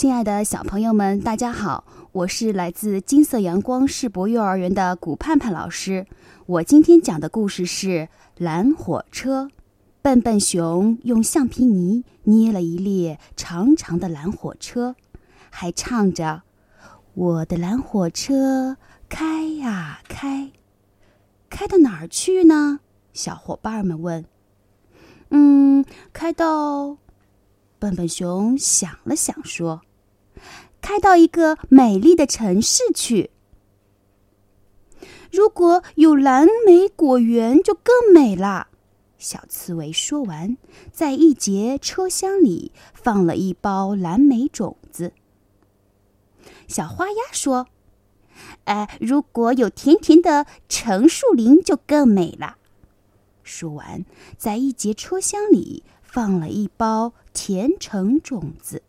亲爱的小朋友们，大家好！我是来自金色阳光世博幼儿园的古盼盼老师。我今天讲的故事是《蓝火车》。笨笨熊用橡皮泥捏了一列长长的蓝火车，还唱着：“我的蓝火车开呀开，开到哪儿去呢？”小伙伴们问。“嗯，开到……”笨笨熊想了想，说：“开到一个美丽的城市去。如果有蓝莓果园，就更美了。”小刺猬说完，在一节车厢里放了一包蓝莓种子。小花鸭说：“哎，如果有甜甜的橙树林，就更美了。”说完，在一节车厢里。放了一包甜橙种子。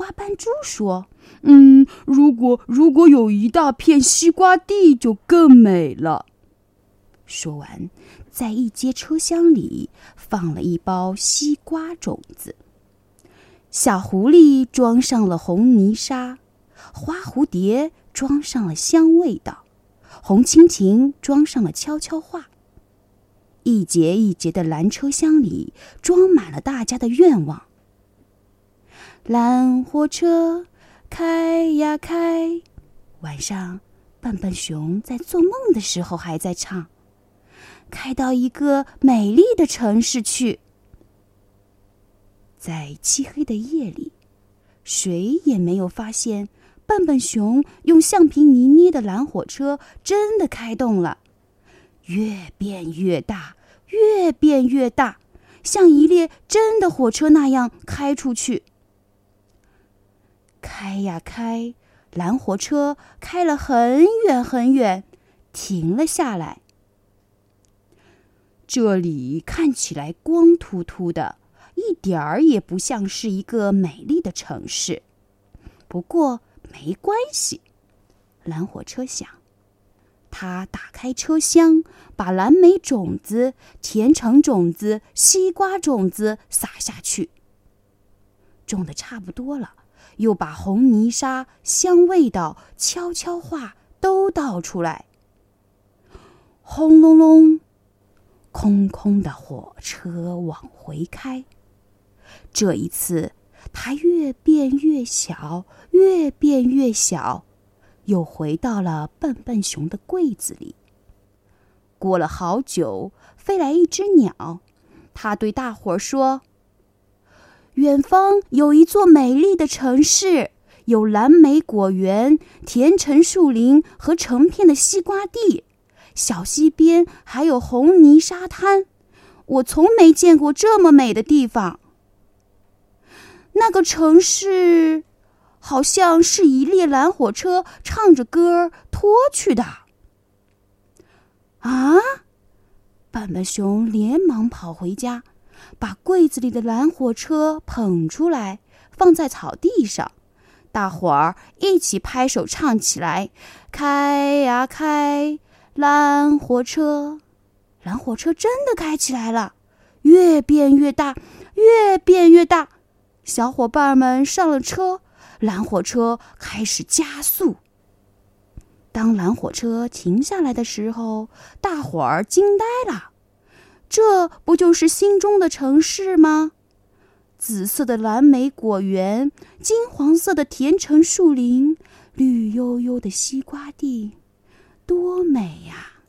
花斑猪说：“嗯，如果如果有一大片西瓜地，就更美了。”说完，在一节车厢里放了一包西瓜种子。小狐狸装上了红泥沙，花蝴蝶装上了香味道，红蜻蜓装上了悄悄话。一节一节的蓝车厢里装满了大家的愿望。蓝火车开呀开，晚上笨笨熊在做梦的时候还在唱，开到一个美丽的城市去。在漆黑的夜里，谁也没有发现笨笨熊用橡皮泥捏的蓝火车真的开动了。越变越大，越变越大，像一列真的火车那样开出去。开呀开，蓝火车开了很远很远，停了下来。这里看起来光秃秃的，一点儿也不像是一个美丽的城市。不过没关系，蓝火车想。他打开车厢，把蓝莓种子、甜橙种子、西瓜种子撒下去。种的差不多了，又把红泥沙、香味道、悄悄话都倒出来。轰隆隆，空空的火车往回开。这一次，它越变越小，越变越小。又回到了笨笨熊的柜子里。过了好久，飞来一只鸟，它对大伙儿说：“远方有一座美丽的城市，有蓝莓果园、甜橙树林和成片的西瓜地，小溪边还有红泥沙滩。我从没见过这么美的地方。那个城市……”好像是一列蓝火车唱着歌拖去的。啊！笨笨熊连忙跑回家，把柜子里的蓝火车捧出来，放在草地上。大伙儿一起拍手唱起来：“开呀开，蓝火车！”蓝火车真的开起来了，越变越大，越变越大。小伙伴们上了车。蓝火车开始加速。当蓝火车停下来的时候，大伙儿惊呆了。这不就是心中的城市吗？紫色的蓝莓果园，金黄色的甜橙树林，绿油油的西瓜地，多美呀！